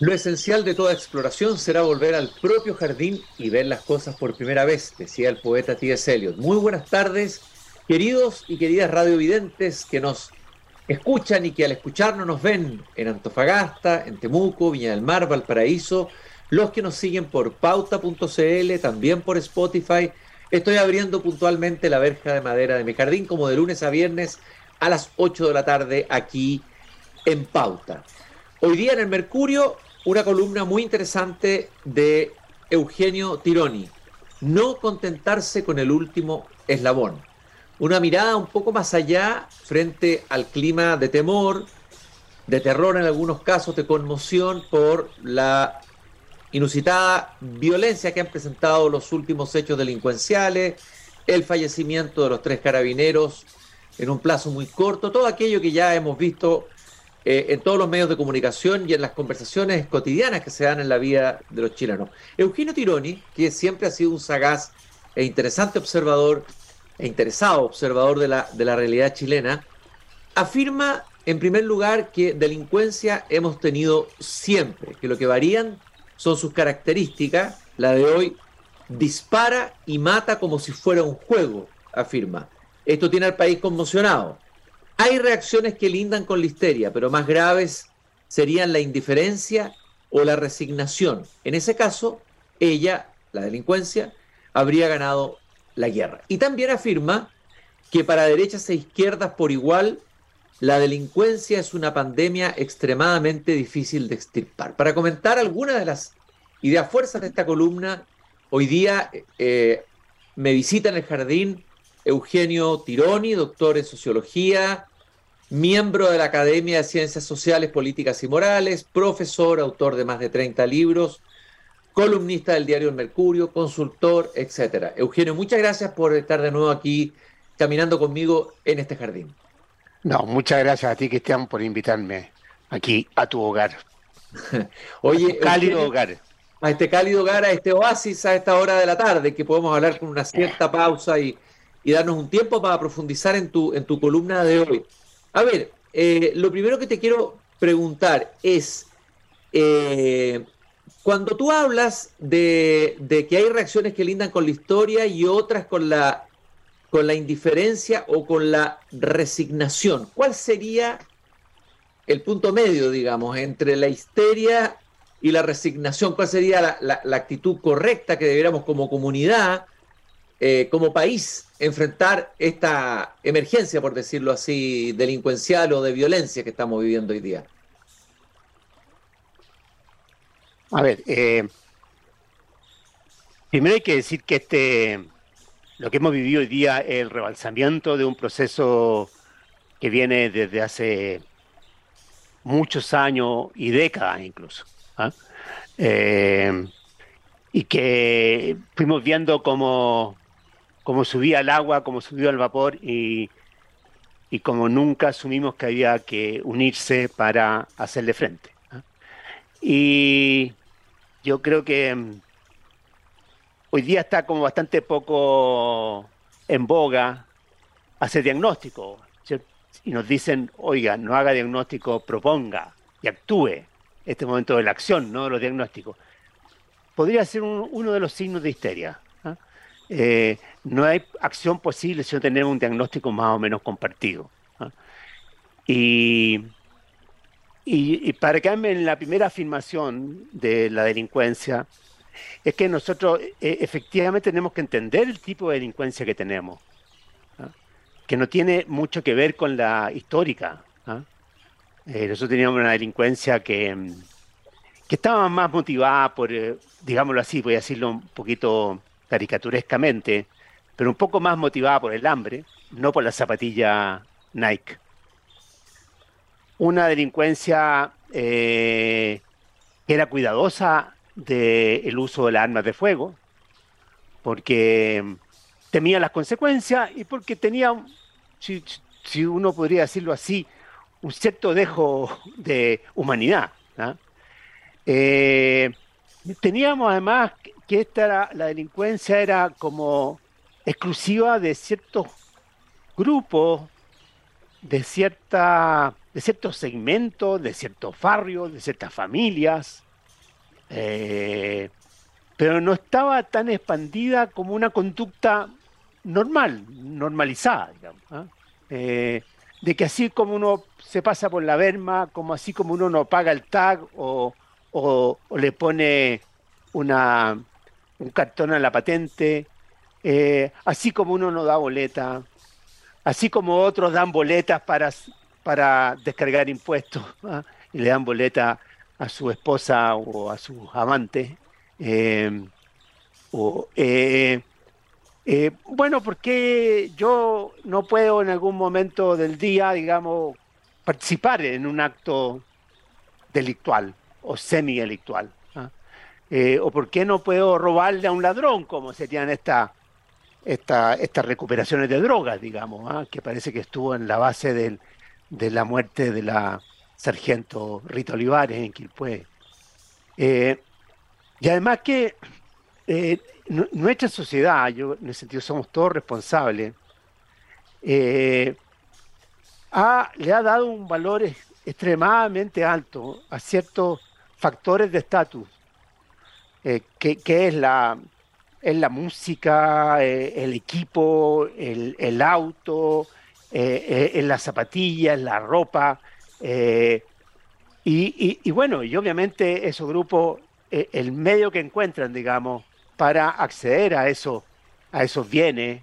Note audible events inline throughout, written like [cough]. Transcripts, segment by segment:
Lo esencial de toda exploración será volver al propio jardín y ver las cosas por primera vez, decía el poeta T.S. Eliot. Muy buenas tardes, queridos y queridas radiovidentes que nos escuchan y que al escucharnos nos ven en Antofagasta, en Temuco, Viña del Mar, Valparaíso, los que nos siguen por pauta.cl, también por Spotify. Estoy abriendo puntualmente la verja de madera de mi jardín como de lunes a viernes a las 8 de la tarde aquí en Pauta. Hoy día en el Mercurio una columna muy interesante de Eugenio Tironi. No contentarse con el último eslabón. Una mirada un poco más allá frente al clima de temor, de terror en algunos casos, de conmoción por la inusitada violencia que han presentado los últimos hechos delincuenciales, el fallecimiento de los tres carabineros en un plazo muy corto, todo aquello que ya hemos visto eh, en todos los medios de comunicación y en las conversaciones cotidianas que se dan en la vida de los chilenos. Eugenio Tironi, que siempre ha sido un sagaz e interesante observador e interesado observador de la, de la realidad chilena, afirma en primer lugar que delincuencia hemos tenido siempre, que lo que varían son sus características, la de hoy dispara y mata como si fuera un juego, afirma. Esto tiene al país conmocionado. Hay reacciones que lindan con la histeria, pero más graves serían la indiferencia o la resignación. En ese caso, ella, la delincuencia, habría ganado la guerra. Y también afirma que para derechas e izquierdas por igual, la delincuencia es una pandemia extremadamente difícil de extirpar. Para comentar algunas de las ideas fuerzas de esta columna, hoy día eh, me visita en el jardín Eugenio Tironi, doctor en sociología, miembro de la Academia de Ciencias Sociales, Políticas y Morales, profesor, autor de más de 30 libros, columnista del diario El Mercurio, consultor, etcétera. Eugenio, muchas gracias por estar de nuevo aquí caminando conmigo en este jardín. No, muchas gracias a ti, Cristian, por invitarme aquí a tu hogar. [laughs] Oye, cálido hogar. A este cálido hogar, a este oasis a esta hora de la tarde, que podemos hablar con una cierta pausa y, y darnos un tiempo para profundizar en tu, en tu columna de hoy. A ver, eh, lo primero que te quiero preguntar es, eh, cuando tú hablas de, que hay reacciones que lindan con la historia y otras con la, con la indiferencia o con la resignación, ¿cuál sería el punto medio, digamos, entre la histeria y la resignación? ¿Cuál sería la actitud correcta que debiéramos como comunidad eh, como país enfrentar esta emergencia, por decirlo así, delincuencial o de violencia que estamos viviendo hoy día? A ver, eh, primero hay que decir que este, lo que hemos vivido hoy día es el rebalsamiento de un proceso que viene desde hace muchos años y décadas incluso. ¿ah? Eh, y que fuimos viendo como como subía el agua, como subió el vapor y, y como nunca asumimos que había que unirse para hacerle frente. Y yo creo que mm, hoy día está como bastante poco en boga hacer diagnóstico. Y nos dicen, oiga, no haga diagnóstico, proponga y actúe. Este momento de la acción, no de los diagnósticos. Podría ser uno de los signos de histeria. Eh, no hay acción posible si no tenemos un diagnóstico más o menos compartido. Y, y, para quedarme en la primera afirmación de la delincuencia, es que nosotros eh, efectivamente tenemos que entender el tipo de delincuencia que tenemos, que no tiene mucho que ver con la histórica. Eh, nosotros teníamos una delincuencia que, que estaba más motivada por, digámoslo así, voy a decirlo un poquito caricaturescamente, pero un poco más motivada por el hambre, no por la zapatilla Nike. Una delincuencia eh, que era cuidadosa del uso de las armas de fuego, porque temía las consecuencias y porque tenía, si, uno podría decirlo así, un cierto dejo de humanidad. Eh, teníamos además que esta la delincuencia era como exclusiva de ciertos grupos, de cierta, de ciertos segmentos, de ciertos barrios, de ciertas familias, Eh, pero no estaba tan expandida como una conducta normal, normalizada, digamos. ¿ah? Eh, de que así como uno se pasa por la verma, como así como uno no paga el tag o, le pone una, un cartón a la patente, eh, así como uno no da boleta, así como otros dan boletas para, para descargar impuestos [laughs] ¿ah? y le dan boleta a su esposa o a su amante. Eh, o, eh, eh, bueno, yo no puedo en algún momento del día, digamos, participar en un acto delictual o semi-delictual. ¿ah? Eh, o por qué no puedo robarle a un ladrón, como serían esta, esta, estas recuperaciones de drogas, digamos, ¿ah? que parece que estuvo en la base de la muerte de la sargento Rita Olivares en Quilpué. Eh, y además que nuestra sociedad, yo en el sentido somos todos responsables, eh, le ha dado un valor extremadamente alto a ciertos factores de estatus, eh, que, es la, es la música, eh, el equipo, el, auto, en las zapatillas, la ropa. Y, bueno, y obviamente esos grupos, el medio que encuentran, digamos, para acceder a, eso, a esos bienes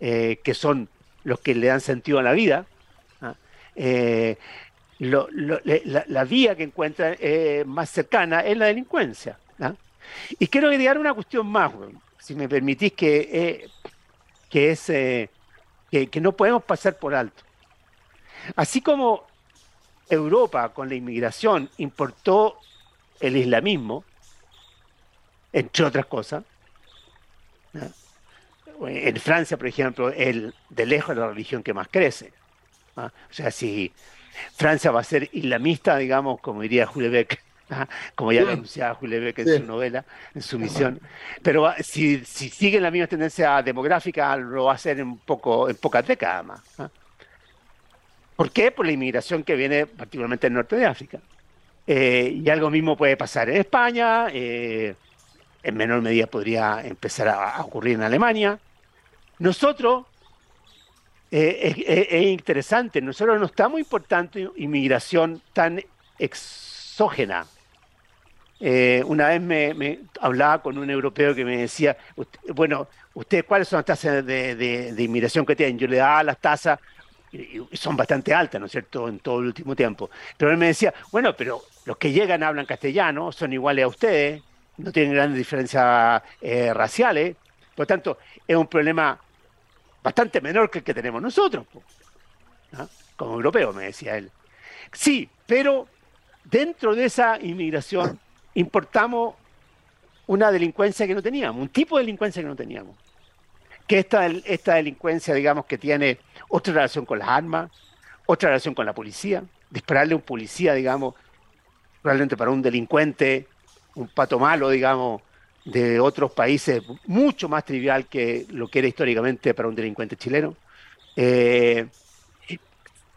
eh, que son los que le dan sentido a la vida. ¿ah? Eh, la, vía que encuentran eh, más cercana es la delincuencia. ¿ah? Y quiero agregar una cuestión más, si me permitís, que, que es que, no podemos pasar por alto. Así como Europa con la inmigración importó el islamismo, entre otras cosas. En Francia, por ejemplo, es de lejos la religión que más crece. O sea, si Francia va a ser islamista, digamos, como diría Beck, como ya anunciaba Beck en su novela, en su misión, pero si, si sigue la misma tendencia demográfica, lo va a hacer en, poco, en pocas décadas más. ¿Por qué? Por la inmigración que viene particularmente del norte de África. Eh, y algo mismo puede pasar en España, eh, en menor medida podría empezar a, ocurrir en Alemania. Nosotros, eh, es, interesante, nosotros no estamos importando inmigración tan exógena. Eh, una vez me, hablaba con un europeo que me decía, bueno, ¿ustedes cuáles son las tasas de, inmigración que tienen? Yo le daba las tasas y son bastante altas, ¿no es cierto?, en todo el último tiempo. Pero él me decía, bueno, pero los que llegan hablan castellano, son iguales a ustedes, no tienen grandes diferencias eh, raciales, por lo tanto, es un problema bastante menor que el que tenemos nosotros, ¿ah? como europeo, me decía él. Sí, pero dentro de esa inmigración importamos una delincuencia que no teníamos, un tipo de delincuencia que no teníamos. Que esta, esta delincuencia, digamos, que tiene otra relación con las armas, otra relación con la policía, dispararle a un policía, digamos, probablemente para un delincuente un pato malo, digamos, de otros países, mucho más trivial que lo que era históricamente para un delincuente chileno. Eh,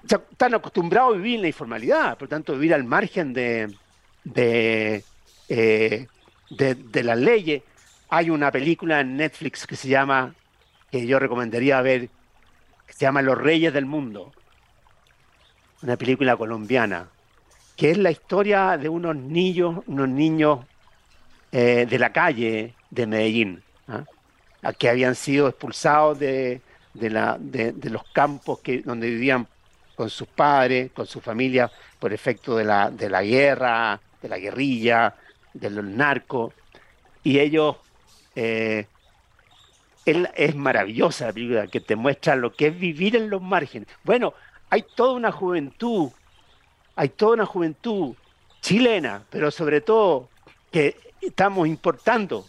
están acostumbrados a vivir en la informalidad, por lo tanto, vivir al margen de, eh, de, las leyes. Hay una película en Netflix que se llama, que yo recomendaría ver, que se llama Los Reyes del Mundo. Una película colombiana que es la historia de unos niños, unos niños eh, de la calle de Medellín, ¿ah? que habían sido expulsados de, la, de, los campos que, donde vivían con sus padres, con su familia, por efecto de la, de la guerra, de la guerrilla, de los narcos. Y ellos, eh, es maravillosa la película que te muestra lo que es vivir en los márgenes. Bueno, hay toda una juventud hay toda una juventud chilena, pero sobre todo que estamos importando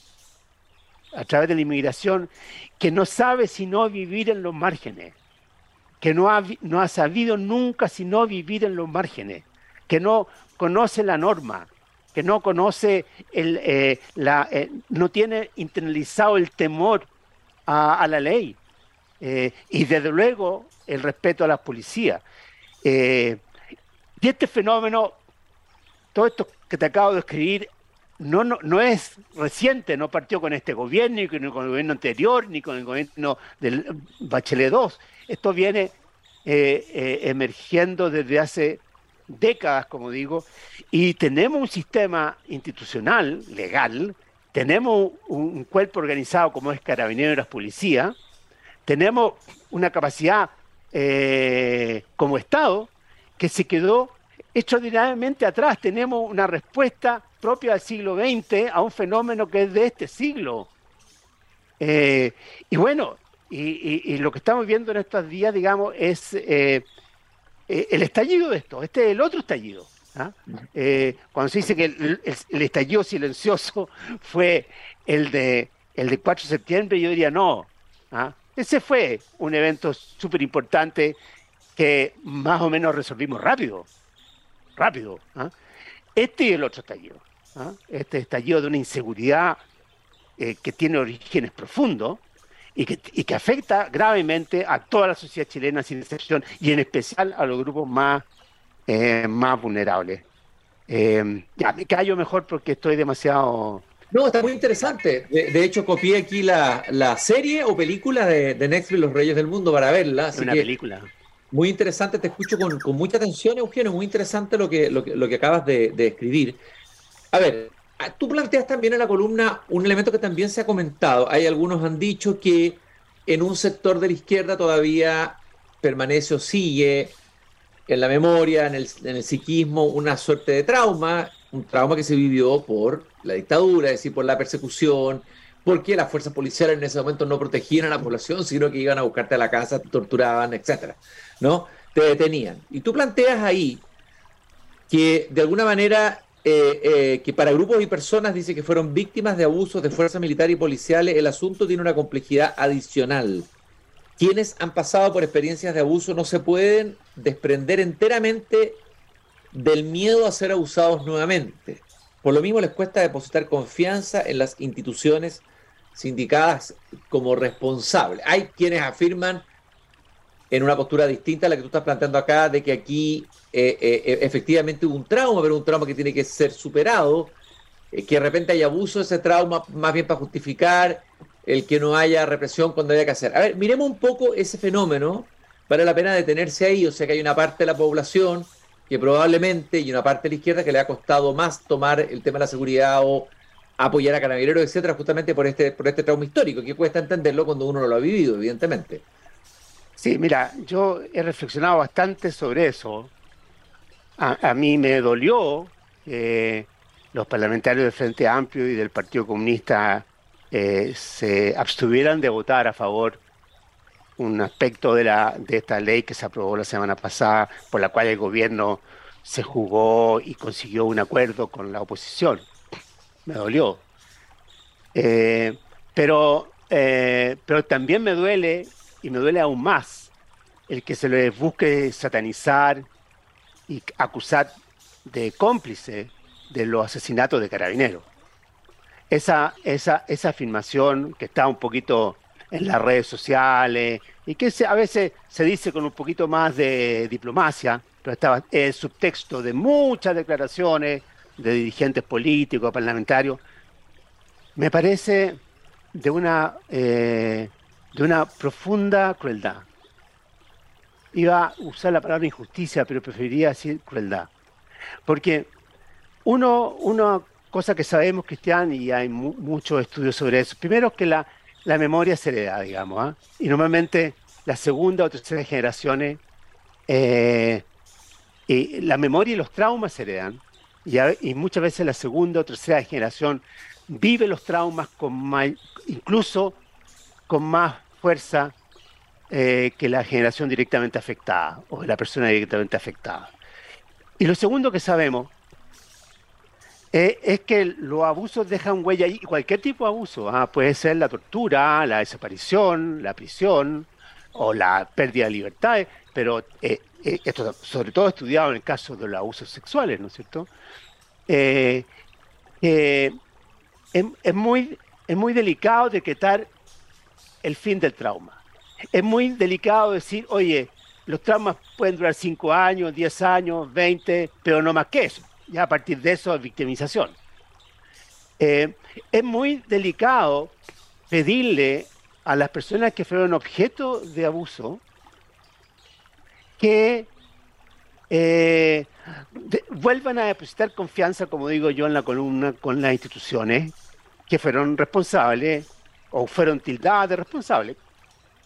a través de la inmigración, que no sabe sino vivir en los márgenes, que no ha, no ha sabido nunca sino vivir en los márgenes, que no conoce la norma, que no conoce el, eh, la, eh, no tiene internalizado el temor a, la ley eh, y desde luego el respeto a la policía. Y este fenómeno, todo esto que te acabo de escribir, no, no, no es reciente, no partió con este gobierno, ni con el gobierno anterior, ni con el gobierno del Bachelet 2. Esto viene emergiendo desde hace décadas, como digo, y tenemos un sistema institucional, legal, tenemos un cuerpo organizado como es Carabineros Policía, tenemos una capacidad eh, como Estado que se quedó extraordinariamente atrás. Tenemos una respuesta propia del siglo XX a un fenómeno que es de este siglo. Eh, y bueno, y, lo que estamos viendo en estos días, digamos, es eh, el estallido de esto. Este es el otro estallido. ¿ah? cuando se dice que el, estallido silencioso [laughs] fue el de, el de 4 de septiembre, yo diría no. ¿ah? Ese fue un evento súper importante que más o menos resolvimos rápido, rápido. ¿ah? Este y el otro estallido. Este estallido de una inseguridad eh, que tiene orígenes profundos y que, y que, afecta gravemente a toda la sociedad chilena sin excepción y en especial a los grupos más, eh, más vulnerables. Eh, ya me callo mejor porque estoy demasiado no, está muy interesante. De, hecho, copié aquí la, serie o película de, de Netflix, Los Reyes del Mundo, para verla. Es una película. Muy interesante, te escucho con, mucha atención, Eugenio. Muy interesante lo que, lo que, acabas de, escribir. A ver, tú planteas también en la columna un elemento que también se ha comentado. Hay algunos han dicho que en un sector de la izquierda todavía permanece o sigue en la memoria, en el, en el psiquismo, una suerte de trauma un trauma que se vivió por la dictadura, es decir, por la persecución, porque las fuerzas policiales en ese momento no protegían a la población, sino que iban a buscarte a la casa, te torturaban, etcétera, ¿no? Te detenían. Y tú planteas ahí que de alguna manera eh, eh, que para grupos y personas dice que fueron víctimas de abusos de fuerzas militares y policiales, el asunto tiene una complejidad adicional. Quienes han pasado por experiencias de abuso no se pueden desprender enteramente del miedo a ser abusados nuevamente. Por lo mismo les cuesta depositar confianza en las instituciones sindicadas como responsables. Hay quienes afirman en una postura distinta a la que tú estás planteando acá, de que aquí eh, eh, efectivamente hubo un trauma, pero un trauma que tiene que ser superado, eh, que de repente hay abuso de ese trauma, más bien para justificar el que no haya represión cuando haya que hacer. A ver, miremos un poco ese fenómeno, vale la pena detenerse ahí, o sea que hay una parte de la población que probablemente, y una parte de la izquierda que le ha costado más tomar el tema de la seguridad o apoyar a carabineros, etcétera, justamente por este, por este trauma histórico, que cuesta entenderlo cuando uno no lo ha vivido, evidentemente. Sí, mira, yo he reflexionado bastante sobre eso. A, mí me dolió que los parlamentarios del Frente Amplio y del Partido Comunista eh, se abstuvieran de votar a favor un aspecto de, la, de esta ley que se aprobó la semana pasada, por la cual el gobierno se jugó y consiguió un acuerdo con la oposición. Me dolió. Eh, pero, eh, pero también me duele, y me duele aún más, el que se le busque satanizar y acusar de cómplice de los asesinatos de carabineros. Esa, esa, esa afirmación que está un poquito en las redes sociales y que a veces se dice con un poquito más de diplomacia, pero estaba el subtexto de muchas declaraciones de dirigentes políticos, parlamentarios, me parece de una, eh, de una profunda crueldad. Iba a usar la palabra injusticia, pero preferiría decir crueldad. Porque uno, una cosa que sabemos, Cristian, y hay muchos estudios sobre eso, primero que la, la memoria se hereda, digamos. ¿ah? Y normalmente la segunda o tercera generaciones, eh, y la memoria y los traumas se heredan. Y, muchas veces la segunda o tercera generación vive los traumas con incluso con más fuerza eh, que la generación directamente afectada o la persona directamente afectada. Y lo segundo que sabemos eh, es que los abusos dejan huella ahí, cualquier tipo de abuso, ¿ah? puede ser la tortura, la desaparición, la prisión o la pérdida de libertades, pero eh, esto sobre todo estudiado en el caso de los abusos sexuales, ¿no es cierto? es, muy, es muy delicado decretar el fin del trauma. Es muy delicado decir, oye, los traumas pueden durar 5 años, 10 años, 20, pero no más que eso ya a partir de eso es victimización. Eh, es muy delicado pedirle a las personas que fueron objeto de abuso que eh, vuelvan a depositar confianza, como digo yo, en la columna con las instituciones que fueron responsables o fueron tildadas de responsables.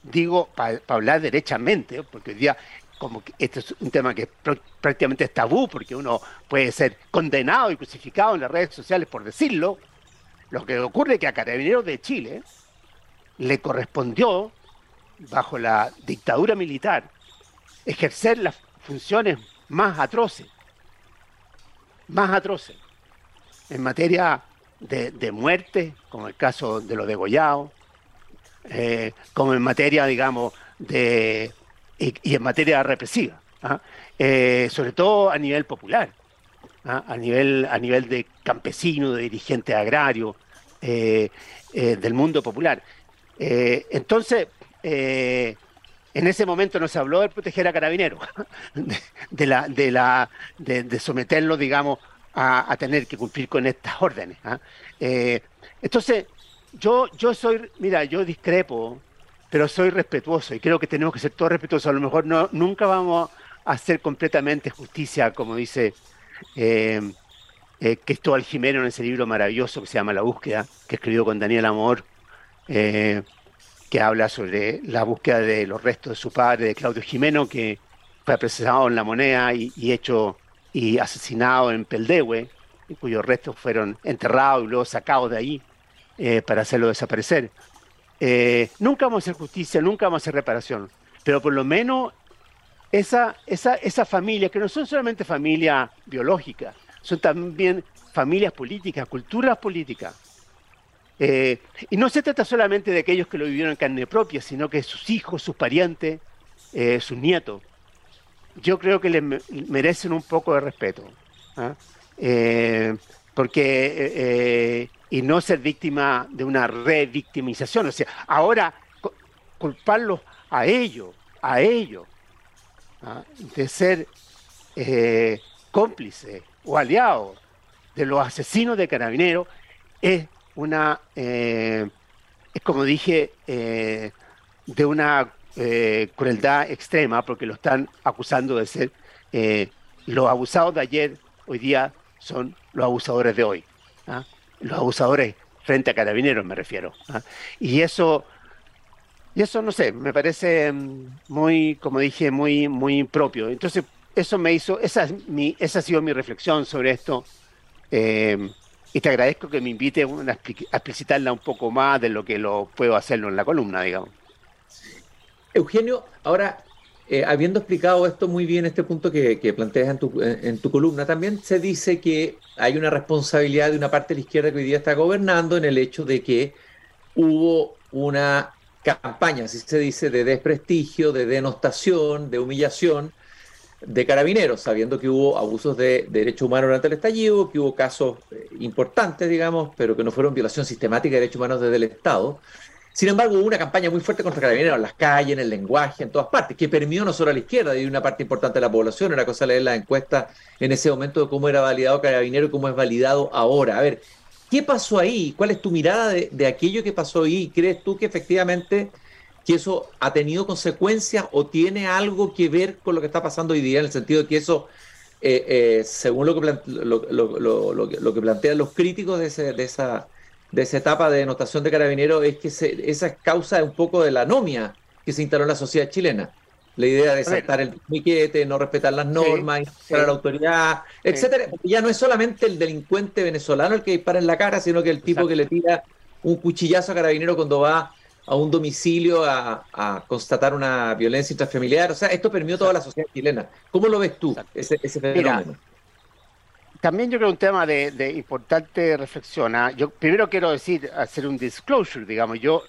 Digo, para hablar derechamente, porque hoy día como que este es un tema que prácticamente es tabú, porque uno puede ser condenado y crucificado en las redes sociales por decirlo. Lo que ocurre es que a Carabineros de Chile le correspondió, bajo la dictadura militar, ejercer las funciones más atroces, más atroces, en materia de, muerte, como el caso de los degollados, eh, como en materia, digamos, de y, en materia represiva, ¿ah? eh, sobre todo a nivel popular, ¿ah? a, nivel, a nivel de campesino, de dirigente agrario, eh, del mundo popular. entonces, en ese momento no se habló de proteger a carabineros, [laughs] de, la, de, la, de, someterlo, digamos, a, tener que cumplir con estas órdenes. ¿ah? Eh, entonces, yo, yo soy, mira, yo discrepo, pero soy respetuoso y creo que tenemos que ser todos respetuosos. A lo mejor no, nunca vamos a hacer completamente justicia, como dice eh, eh, Cristóbal Jimeno en ese libro maravilloso que se llama La búsqueda, que escribió con Daniel Amor. Eh, que habla sobre la búsqueda de los restos de su padre, de Claudio Jimeno, que fue apresado en La Moneda y, hecho y asesinado en Peldehue, cuyos restos fueron enterrados y luego sacados de ahí eh, para hacerlo desaparecer. Eh, nunca vamos a hacer justicia, nunca vamos a hacer reparación, pero por lo menos esa, esa, esa familia, que no son solamente familias biológicas, son también familias políticas, culturas políticas, eh, y no se trata solamente de aquellos que lo vivieron en carne propia, sino que sus hijos, sus parientes, sus nietos. Yo creo que les merecen un poco de respeto. ¿ah? Eh, porque, y no ser víctima de una revictimización. O sea, ahora culparlos a ellos, a ellos, ¿ah? de ser cómplices o aliados de los asesinos de carabineros es una, eh, es como dije, eh, de una eh, crueldad extrema, porque lo están acusando de ser los abusados de ayer, hoy día son los abusadores de hoy. ¿ah? Los abusadores frente a carabineros me refiero. ¿ah? Y eso, y eso no sé, me parece mm, muy, como dije, muy, muy propio. Entonces, eso me hizo, esa, es mi, esa ha sido mi reflexión sobre esto y te agradezco que me invite a explicitarla un poco más de lo que lo puedo hacerlo en la columna, digamos. Eugenio, ahora, eh, habiendo explicado esto muy bien, este punto que, planteas en tu, en tu, columna, también se dice que hay una responsabilidad de una parte de la izquierda que hoy día está gobernando en el hecho de que hubo una campaña, así se dice, de desprestigio, de denostación, de humillación de carabineros, sabiendo que hubo abusos de, derechos humanos durante el estallido, que hubo casos eh, importantes, digamos, pero que no fueron violación sistemática de derechos humanos desde el Estado. Sin embargo, hubo una campaña muy fuerte contra carabineros en las calles, en el lenguaje, en todas partes, que permitió no solo a la izquierda, y una parte importante de la población. Era cosa leer la encuesta en ese momento de cómo era validado carabinero y cómo es validado ahora. A ver, ¿qué pasó ahí? ¿Cuál es tu mirada de, aquello que pasó ahí? ¿Crees tú que efectivamente que eso ha tenido consecuencias o tiene algo que ver con lo que está pasando hoy día, en el sentido de que eso, eh, eh, según lo que, lo, que plantean los críticos de, ese, de, esa, de esa etapa de denotación de carabineros, es que esa es causa un poco de la anomia que se instaló en la sociedad chilena. La idea de saltar el piquete, no respetar las normas, sí, a la autoridad, etcétera. Ya no es solamente el delincuente venezolano el que dispara en la cara, sino que el tipo que le tira un cuchillazo a carabinero cuando va a un domicilio a, constatar una violencia intrafamiliar. O sea, esto permitió toda la sociedad chilena. ¿Cómo lo ves tú, ese, fenómeno? También yo creo un tema de, importante reflexión. ¿ah? Yo primero quiero decir, hacer un disclosure, digamos. Yo,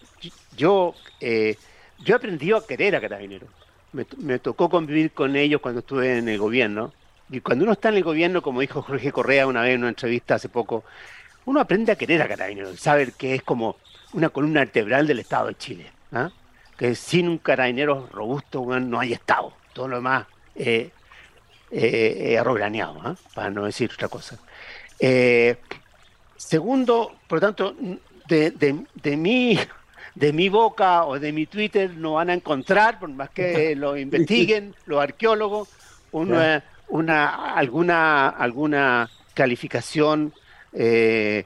yo, eh, yo he aprendido a querer a carabineros. Me, me, tocó convivir con ellos cuando estuve en el gobierno. Y cuando uno está en el gobierno, como dijo Jorge Correa una vez en una entrevista hace poco, uno aprende a querer a carabineros, saber que es como una columna vertebral del Estado de Chile. ¿ah? Que sin un carabinero robusto no hay Estado. Todo lo demás eh, eh, eh ¿ah? para no decir otra cosa. Eh, Segundo, por lo tanto, de, de, mi, de mi boca o de mi Twitter no van a encontrar, por más que [laughs] lo investiguen los arqueólogos, una, una, alguna, alguna calificación eh,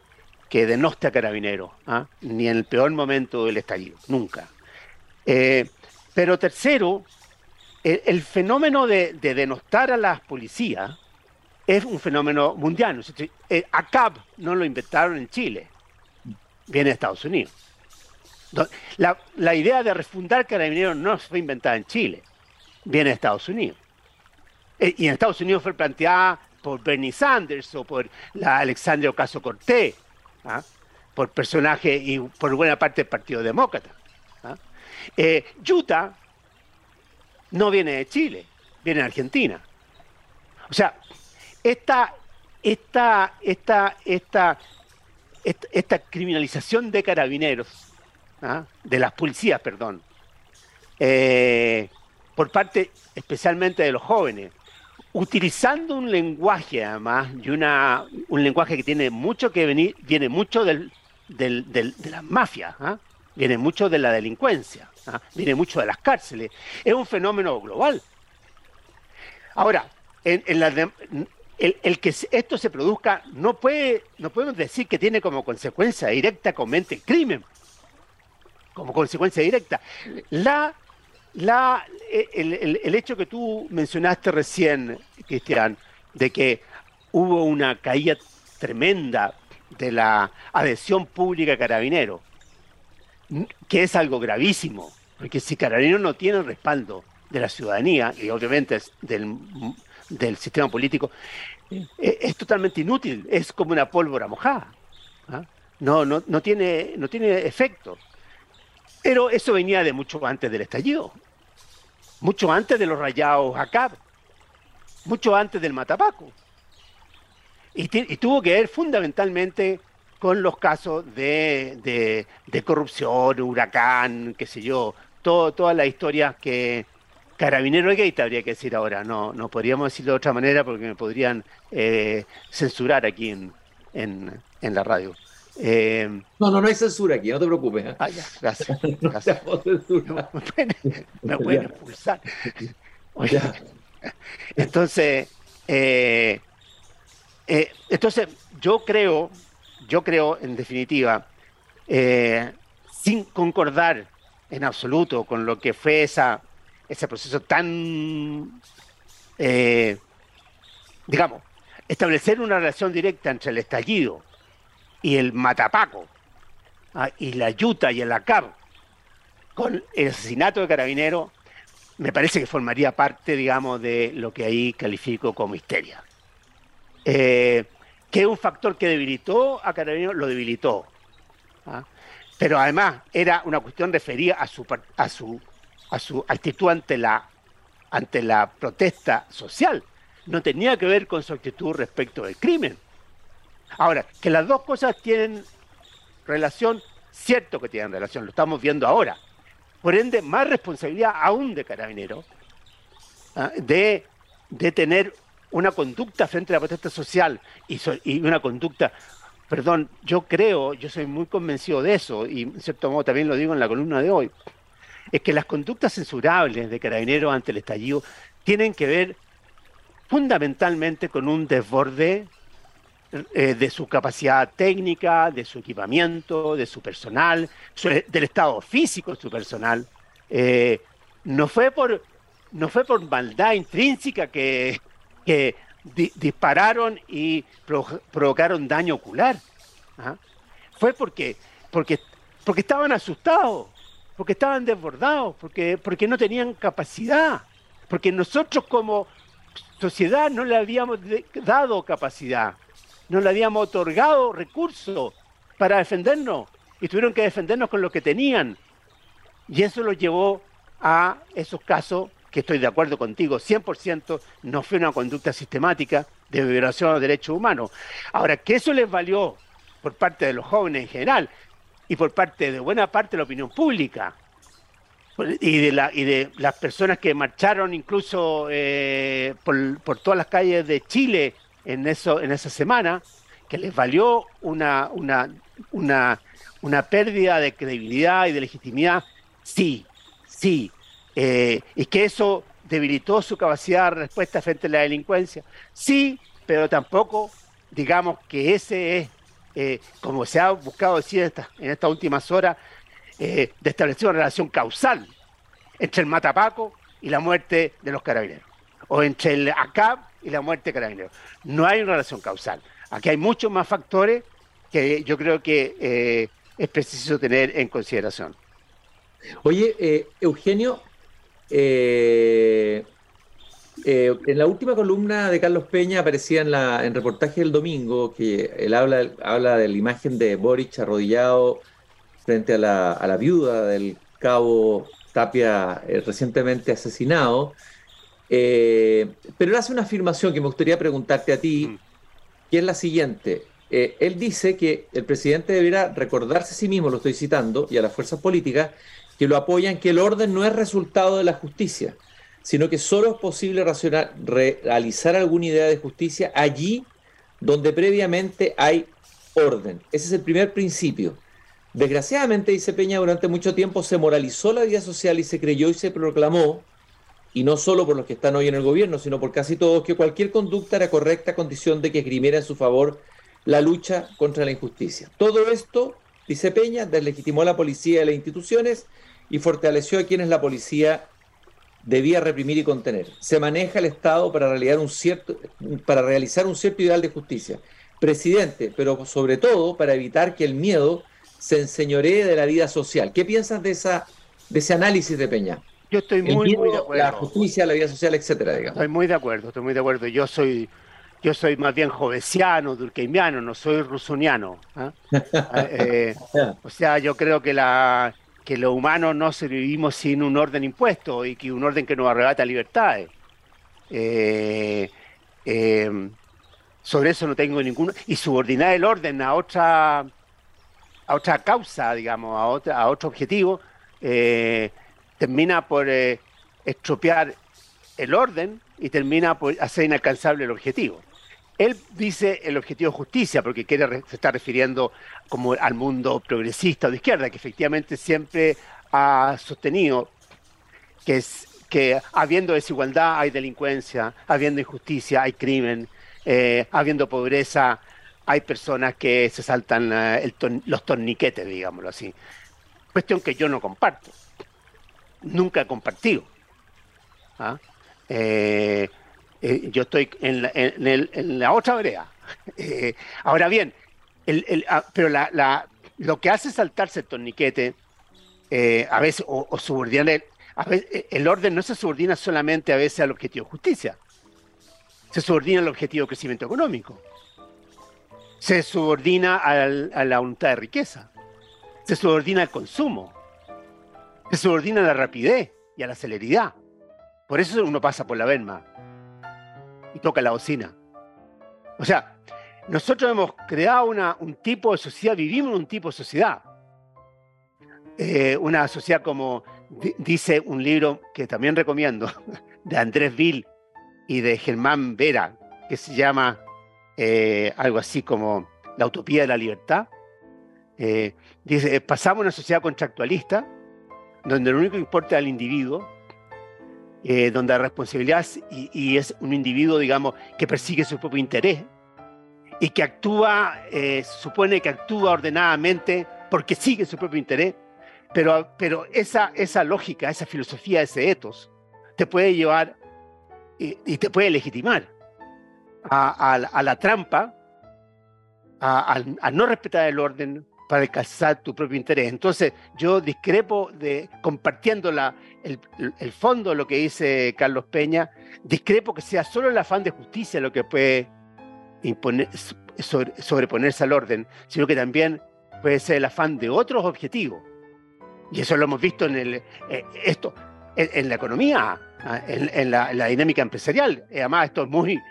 que denoste a Carabinero, ¿ah? ni en el peor momento del estallido, nunca. Eh, pero tercero, el, fenómeno de, denostar a las policías es un fenómeno mundial. Eh, ACAB no lo inventaron en Chile, viene de Estados Unidos. La, idea de refundar Carabineros no fue inventada en Chile, viene de Estados Unidos. Eh, y en Estados Unidos fue planteada por Bernie Sanders o por la Alexandria Ocasio Cortés, ¿ah? por personaje y por buena parte del Partido Demócrata. ¿ah? Eh, Utah no viene de Chile, viene de Argentina. O sea, esta, esta, esta, esta, esta, criminalización de carabineros, ¿ah? de las policías, perdón, eh, por parte especialmente de los jóvenes, utilizando un lenguaje además, y una, un lenguaje que tiene mucho que venir, viene mucho del, de las mafias, ¿ah? viene mucho de la delincuencia, ¿ah? viene mucho de las cárceles. Es un fenómeno global. Ahora, en, el, que esto se produzca no puede, no podemos decir que tiene como consecuencia directa comete el crimen, como consecuencia directa. La la, eh, el, hecho que tú mencionaste recién, Cristian, de que hubo una caída tremenda de la adhesión pública a Carabinero, que es algo gravísimo, porque si Carabinero no tiene el respaldo de la ciudadanía y obviamente del, del sistema político, eh, es, totalmente inútil, es como una pólvora mojada. ¿ah? No, no, no, tiene, no tiene efecto. Pero eso venía de mucho antes del estallido, mucho antes de los rayados acá, mucho antes del Matapaco. Y, tuvo que ver fundamentalmente con los casos de, corrupción, huracán, qué sé yo, todo, todas las historias que Carabinero Gate habría que decir ahora, no, no podríamos decirlo de otra manera porque me podrían eh, censurar aquí en, en la radio. Eh, no, no, no hay censura aquí, no te preocupes. ¿eh? Ah, ya, gracias. [laughs] gracias. [laughs] me, pueden, expulsar. entonces, eh, entonces, yo creo, yo creo, en definitiva, sin concordar en absoluto con lo que fue esa, ese proceso tan, digamos, establecer una relación directa entre el estallido y el Matapaco, ah, y la Yuta y el ACAB, con el asesinato de Carabinero, me parece que formaría parte, digamos, de lo que ahí califico como histeria. Eh, que un factor que debilitó a Carabinero, lo debilitó. ¿ah? Pero además era una cuestión referida a su, a su, a su actitud ante la, ante la protesta social. No tenía que ver con su actitud respecto del crimen. Ahora, que las dos cosas tienen relación, cierto que tienen relación, lo estamos viendo ahora. Por ende, más responsabilidad aún de Carabinero ¿ah? de, de, tener una conducta frente a la protesta social y, y, una conducta, perdón, yo creo, yo soy muy convencido de eso, y en cierto modo también lo digo en la columna de hoy, es que las conductas censurables de Carabinero ante el estallido tienen que ver fundamentalmente con un desborde eh, de su capacidad técnica, de su equipamiento, de su personal, del estado físico de su personal. Eh, no, fue por, no fue por maldad intrínseca que dispararon y provocaron daño ocular. Fue porque, porque, porque estaban asustados, porque estaban desbordados, porque, porque no tenían capacidad, porque nosotros como sociedad no le habíamos dado capacidad no le habíamos otorgado recursos para defendernos y tuvieron que defendernos con lo que tenían. Y eso los llevó a esos casos que estoy de acuerdo contigo, 100% no fue una conducta sistemática de violación de los derechos humanos. Ahora, que eso les valió por parte de los jóvenes en general y por parte de buena parte de la opinión pública y de, la, y de las personas que marcharon incluso eh, por, por todas las calles de Chile en, eso, en esa semana, que les valió una, una, una, una pérdida de credibilidad y de legitimidad, sí, sí. Eh, y que eso debilitó su capacidad de respuesta frente a la delincuencia, sí, pero tampoco digamos que ese es, eh, como se ha buscado decir en, estas últimas horas, eh, de establecer una relación causal entre el matapaco y la muerte de los carabineros, o entre el ACAP y la muerte de carabineros. No hay una relación causal. Aquí hay muchos más factores que yo creo que eh, es preciso tener en consideración. Oye, Eugenio, eh, en la última columna de Carlos Peña aparecía en, la, en reportaje del domingo que él habla, habla de la imagen de Boric arrodillado frente a la, a la viuda del cabo Tapia recientemente asesinado. pero él hace una afirmación que me gustaría preguntarte a ti. Mm que es la siguiente. Eh, él dice que el presidente deberá recordarse a sí mismo, lo estoy citando, y a las fuerzas políticas que lo apoyan, que el orden no es resultado de la justicia, sino que solo es posible realizar alguna idea de justicia allí donde previamente hay orden. Ese es el primer principio. Desgraciadamente, dice Peña, durante mucho tiempo se moralizó la vida social y se creyó y se proclamó y no solo por los que están hoy en el gobierno, sino por casi todos, que cualquier conducta era correcta a condición de que esgrimiera en su favor la lucha contra la injusticia. Todo esto, dice Peña, deslegitimó a la policía y a las instituciones y fortaleció a quienes la policía debía reprimir y contener. Se maneja el Estado para realizar un cierto, para realizar un cierto ideal de justicia. Presidente, pero sobre todo para evitar que el miedo se enseñoree de la vida social. ¿Qué piensas de, esa, de ese análisis de Peña? Yo estoy muy, muy de acuerdo. La justicia, la vida social, etcétera, digamos. Estoy muy de acuerdo, estoy muy de acuerdo. Yo soy, yo soy más bien jovesiano, durkheimiano, no soy rusoniano. ¿ah? [laughs] Eh, o sea, yo creo que la que lo humano no sobrevivimos sin un orden impuesto y que un orden que nos arrebata libertades. Eh, eh, sobre eso no tengo ningún y subordinar el orden a otra a otra causa, digamos, a otra a otro objetivo. Eh, termina por estropear el orden y termina por hacer inalcanzable el objetivo. Él dice el objetivo justicia, porque quiere, se está refiriendo como al mundo progresista o de izquierda, que efectivamente siempre ha sostenido que, es, que habiendo desigualdad hay delincuencia, habiendo injusticia hay crimen, eh, habiendo pobreza hay personas que se saltan eh, los torniquetes, digámoslo así. Cuestión que yo no comparto nunca he compartido. ¿Ah? Eh, eh, yo estoy en la, en, la otra vereda. [laughs] Eh, ahora bien, el, ah, pero la, lo que hace saltarse el torniquete, a veces, o, o subordinar, a veces, el orden no se subordina solamente a veces al objetivo de justicia, se subordina al objetivo de crecimiento económico, se subordina a la voluntad de riqueza, se subordina al consumo, se subordina a la rapidez y a la celeridad. Por eso uno pasa por la Berma y toca la bocina. O sea, nosotros hemos creado una, un tipo de sociedad, vivimos en un tipo de sociedad. Eh, una sociedad como dice un libro que también recomiendo, [laughs] de Andrés Vil y de Germán Vera, que se llama eh, algo así como La utopía de la libertad. Eh, dice, pasamos a una sociedad contractualista donde lo único que importa es al individuo, eh, donde la responsabilidad y, es un individuo, digamos, que persigue su propio interés y que actúa, eh, supone que actúa ordenadamente porque sigue su propio interés, pero, pero esa, esa lógica, esa filosofía, ese etos, te puede llevar y, te puede legitimar a, la trampa, a, no respetar el orden, para alcanzar tu propio interés. Entonces, yo discrepo de, compartiendo la, el, el, fondo de lo que dice Carlos Peña, discrepo que sea solo el afán de justicia lo que puede imponer, sobreponerse al orden, sino que también puede ser el afán de otros objetivos. Y eso lo hemos visto en el, eh, esto, en, la economía, ah, en, la, dinámica empresarial. además, esto es muy,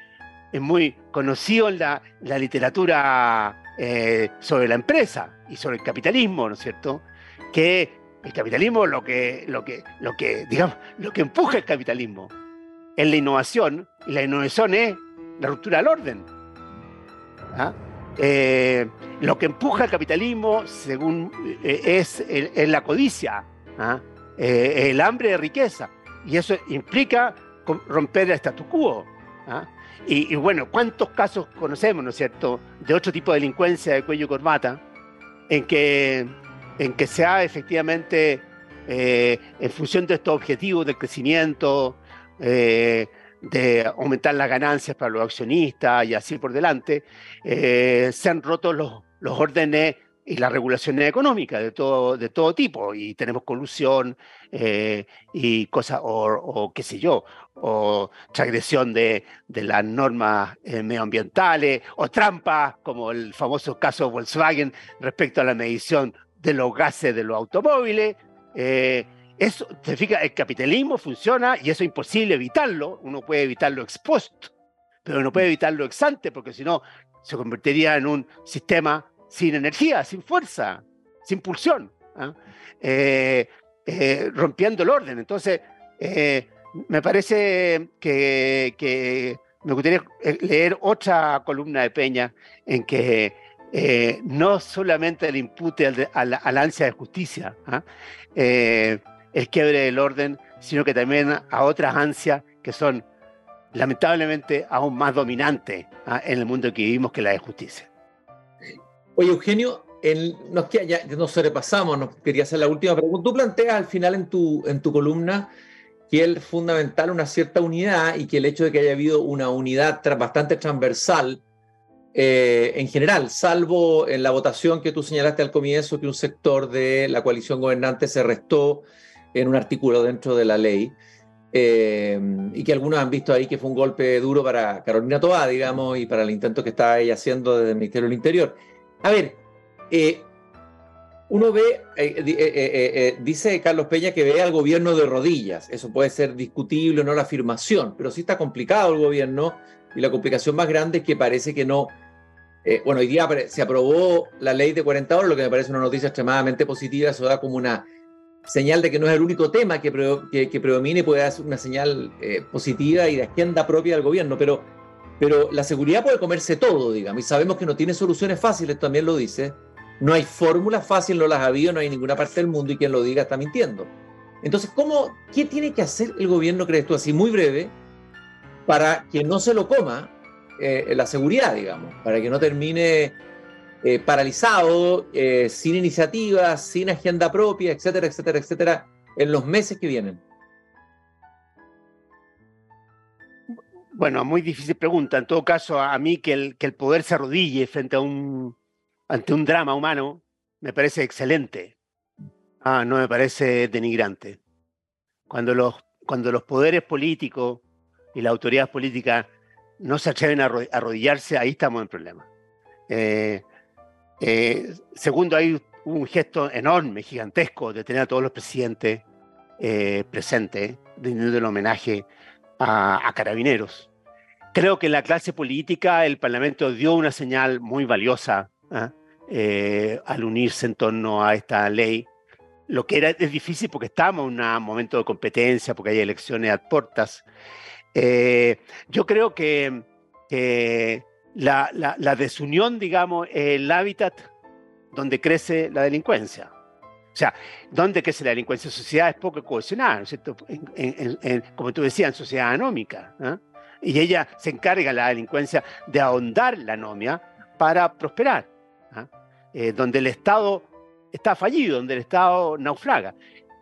es muy conocido en la, la literatura eh, sobre la empresa y sobre el capitalismo, ¿no es cierto? Que el capitalismo lo que, lo que, lo que, digamos, lo que empuja el capitalismo es la innovación, y la innovación es la ruptura del orden. ¿ah? lo que empuja el capitalismo, según es, la codicia, ¿ah? el hambre de riqueza. Y eso implica romper el status quo. ¿ah? Y, bueno, ¿cuántos casos conocemos, ¿no es cierto?, de otro tipo de delincuencia de cuello y corbata, en que, en que se ha efectivamente, eh, en función de estos objetivos del crecimiento, eh, de aumentar las ganancias para los accionistas y así por delante, eh, se han roto los, los órdenes y las regulaciones económicas de todo, de todo tipo, y tenemos colusión eh, y cosas, o, qué sé yo, o transgresión de, de las normas eh, medioambientales, o trampas, como el famoso caso Volkswagen respecto a la medición de los gases de los automóviles. Eh, eso, te fijas, el capitalismo funciona y eso es imposible evitarlo. Uno puede evitarlo ex post, pero no puede evitarlo ex ante, porque si no, se convertiría en un sistema sin energía, sin fuerza, sin pulsión, ¿ah? eh, eh, rompiendo el orden. Entonces, eh, me parece que, me gustaría leer otra columna de Peña en que no solamente el impute al, al, ansia de justicia, ¿ah? el quiebre del orden, sino que también a otras ansias que son lamentablemente aún más dominantes ¿ah? en el mundo que vivimos que la de justicia. Oye, Eugenio, nos, ya, nos sobrepasamos, nos quería hacer la última pregunta. Tú planteas al final en tu, en tu columna que es fundamental una cierta unidad y que el hecho de que haya habido una unidad bastante transversal eh, en general, salvo en la votación que tú señalaste al comienzo, que un sector de la coalición gobernante se restó en un artículo dentro de la ley, eh, y que algunos han visto ahí que fue un golpe duro para Carolina Toá, digamos, y para el intento que está ella haciendo desde el Ministerio del Interior. A ver, eh, uno ve, eh, eh, dice Carlos Peña que ve al gobierno de rodillas. Eso puede ser discutible o no la afirmación, pero sí está complicado el gobierno y la complicación más grande es que parece que no. bueno, hoy día se aprobó la ley de 40 horas, lo que me parece una noticia extremadamente positiva. Eso da como una señal de que no es el único tema que, que, predomine, puede dar una señal positiva y de agenda propia del gobierno, pero pero la seguridad puede comerse todo, digamos, y sabemos que no tiene soluciones fáciles, también lo dice. No hay fórmulas fáciles, no las ha habido, no hay ninguna parte del mundo y quien lo diga está mintiendo. Entonces, ¿cómo, ¿qué tiene que hacer el gobierno, crees tú, así muy breve, para que no se lo coma eh, la seguridad, digamos, para que no termine eh, paralizado, eh, sin iniciativas, sin agenda propia, etcétera, etcétera, etcétera, en los meses que vienen? Bueno, muy difícil pregunta. En todo caso, a mí que el, poder se arrodille frente a un, ante un drama humano me parece excelente. Ah, no me parece denigrante. Cuando los, cuando los poderes políticos y las autoridades políticas no se atreven a arrodillarse, ahí estamos en problema. Eh, eh, segundo, hay un gesto enorme, gigantesco, de tener a todos los presidentes eh, presentes, rindiendo el homenaje a, carabineros. Creo que la clase política el Parlamento dio una señal muy valiosa ¿ah? eh, al unirse en torno a esta ley. Lo que era, es difícil porque estamos en un momento de competencia, porque hay elecciones a puertas. Eh, yo creo que, la, la, desunión, digamos, el hábitat donde crece la delincuencia. O sea, ¿dónde crece la delincuencia? En sociedades poco cohesionada, ¿no es cierto? como tú decías, en sociedad anómica. Y ella se encarga, la delincuencia, de ahondar la anomia para prosperar. Eh, donde el Estado está fallido, donde el Estado naufraga.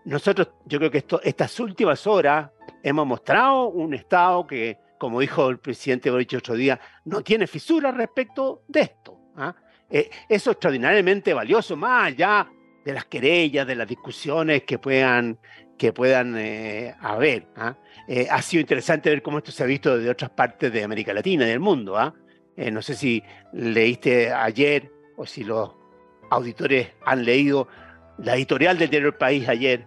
Nosotros, yo creo que esto, estas últimas horas hemos mostrado un Estado que, como dijo el presidente Boric otro día, no tiene fisuras respecto de esto. Eh, eso es extraordinariamente valioso, más allá de las querellas, de las discusiones que puedan, que puedan eh, haber. ¿ah? Eh, ha sido interesante ver cómo esto se ha visto de otras partes de América Latina y del mundo. ¿ah? Eh, no sé si leíste ayer o si los auditores han leído la editorial del diario El País ayer,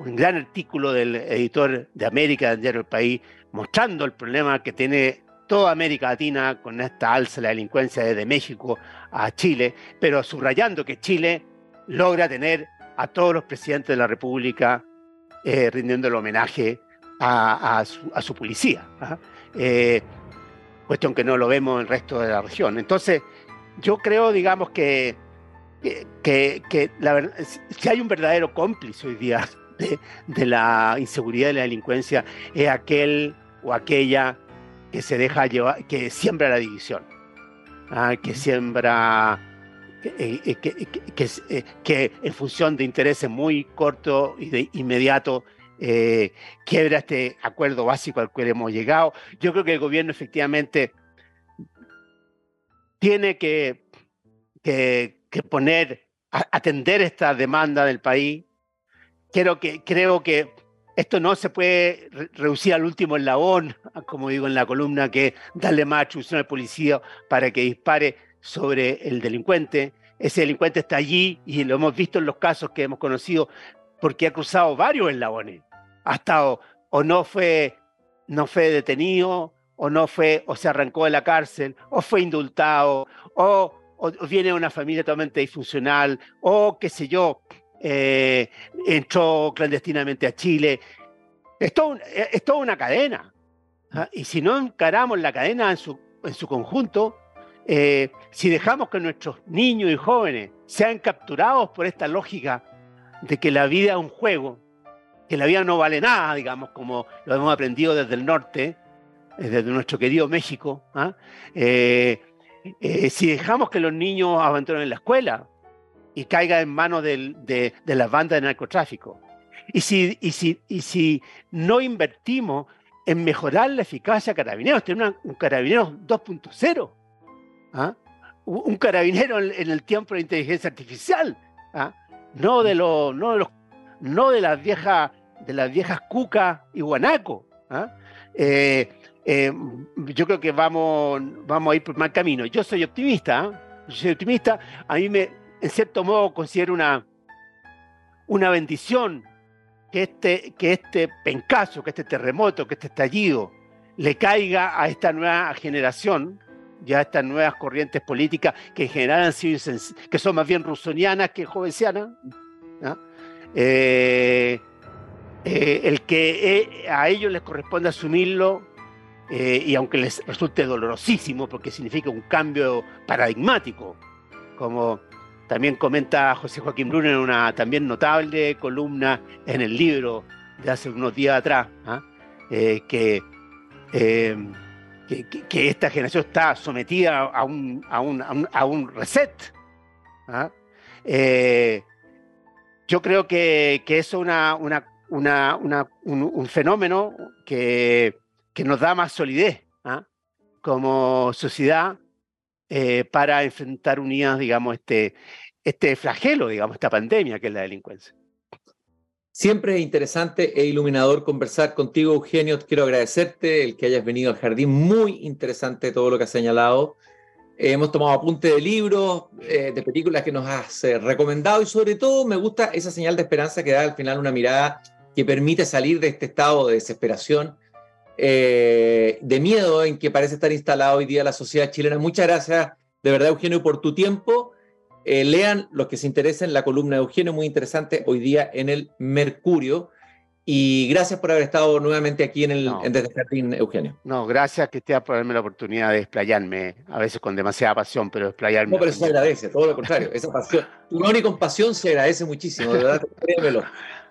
un gran artículo del editor de América del diario El País, mostrando el problema que tiene toda América Latina con esta alza de la delincuencia desde México a Chile, pero subrayando que Chile logra tener a todos los presidentes de la República eh, rindiendo el homenaje a, su, policía, ¿ah? eh, cuestión que no lo vemos en el resto de la región. Entonces, yo creo, digamos, que, que, que, la verdad, si hay un verdadero cómplice hoy día de, de, la inseguridad y la delincuencia, es aquel o aquella que se deja llevar, que siembra la división, ¿ah? que siembra que, eh, que, eh, que, en función de intereses muy cortos y de inmediato eh, quiebra este acuerdo básico al cual hemos llegado. Yo creo que el gobierno efectivamente tiene que, poner, atender esta demanda del país. Creo que, creo que esto no se puede reducir al último eslabón, [laughs] como digo en la columna, que darle más atribución al policía para que dispare sobre el delincuente. Ese delincuente está allí y lo hemos visto en los casos que hemos conocido porque ha cruzado varios eslabones ha estado o no fue, no fue detenido, o no fue, o se arrancó de la cárcel, o fue indultado, o, viene de una familia totalmente disfuncional, o qué sé yo, eh, entró clandestinamente a Chile. Es, es toda una cadena. ¿ah? Y si no encaramos la cadena en su, en su conjunto, eh, si dejamos que nuestros niños y jóvenes sean capturados por esta lógica de que la vida es un juego, que la vida no vale nada, digamos, como lo hemos aprendido desde el norte, eh, desde nuestro querido México. ¿ah? Eh, eh, si dejamos que los niños abandonen la escuela y caigan en manos de, de, las bandas de narcotráfico, y si, y, si, y si no invertimos en mejorar la eficacia de carabineros, tener un carabinero 2.0, ¿ah? un carabinero en, el tiempo de inteligencia artificial, ¿ah? no, de de las viejas de Cuca y Guanaco. ¿ah? Eh, eh, yo creo que vamos, a ir por mal camino. Yo soy optimista, yo soy optimista. A mí me, en cierto modo, considero una, bendición que este, que este que este terremoto, que este estallido le caiga a esta nueva generación, ya estas nuevas corrientes políticas que en general han sido que son más bien rusonianas que jovencianas. ¿ah? Eh, eh, el que eh, a ellos les corresponde asumirlo, eh, y aunque les resulte dolorosísimo, porque significa un cambio paradigmático, como también comenta José Joaquín Bruno en una también notable columna en el libro de hace unos días atrás, ¿ah? Que, que, esta generación está sometida a un, a un, a un, reset. ¿ah? yo creo que, que eso es una, una una, un, fenómeno que, que, nos da más solidez ¿ah? como sociedad eh, para enfrentar unidas, digamos, este, este flagelo, digamos, esta pandemia que es la delincuencia. Siempre es interesante e iluminador conversar contigo, Eugenio. Quiero agradecerte el que hayas venido al jardín. Muy interesante todo lo que has señalado. hemos tomado apunte de libros, eh, de películas que nos has eh, recomendado y sobre todo me gusta esa señal de esperanza que da al final una mirada que permite salir de este estado de desesperación, eh, de miedo en que parece estar instalado hoy día la sociedad chilena. Muchas gracias, de verdad, Eugenio, por tu tiempo. Eh, lean los que se interesen la columna de Eugenio, muy interesante, hoy día en el Mercurio. Y gracias por haber estado nuevamente aquí en el Desde el Jardín, Eugenio. No, gracias, Cristian, por darme la oportunidad de explayarme, a veces con demasiada pasión, pero explayarme. No, pero eso se agradece, todo lo contrario, esa pasión. Tu y con pasión se agradece muchísimo, de verdad, [laughs] créemelo.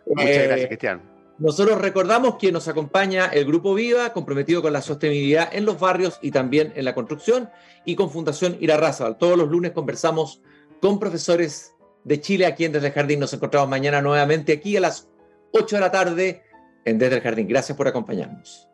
Muchas gracias, eh, Cristian. Nosotros recordamos que nos acompaña el Grupo Viva, comprometido con la sostenibilidad en los barrios y también en la construcción, y con Fundación Irarrázaval. Todos los lunes conversamos con profesores de Chile aquí en Desde el Jardín. Nos encontramos mañana nuevamente aquí a las 8 de la tarde en Desde el Jardín. Gracias por acompañarnos.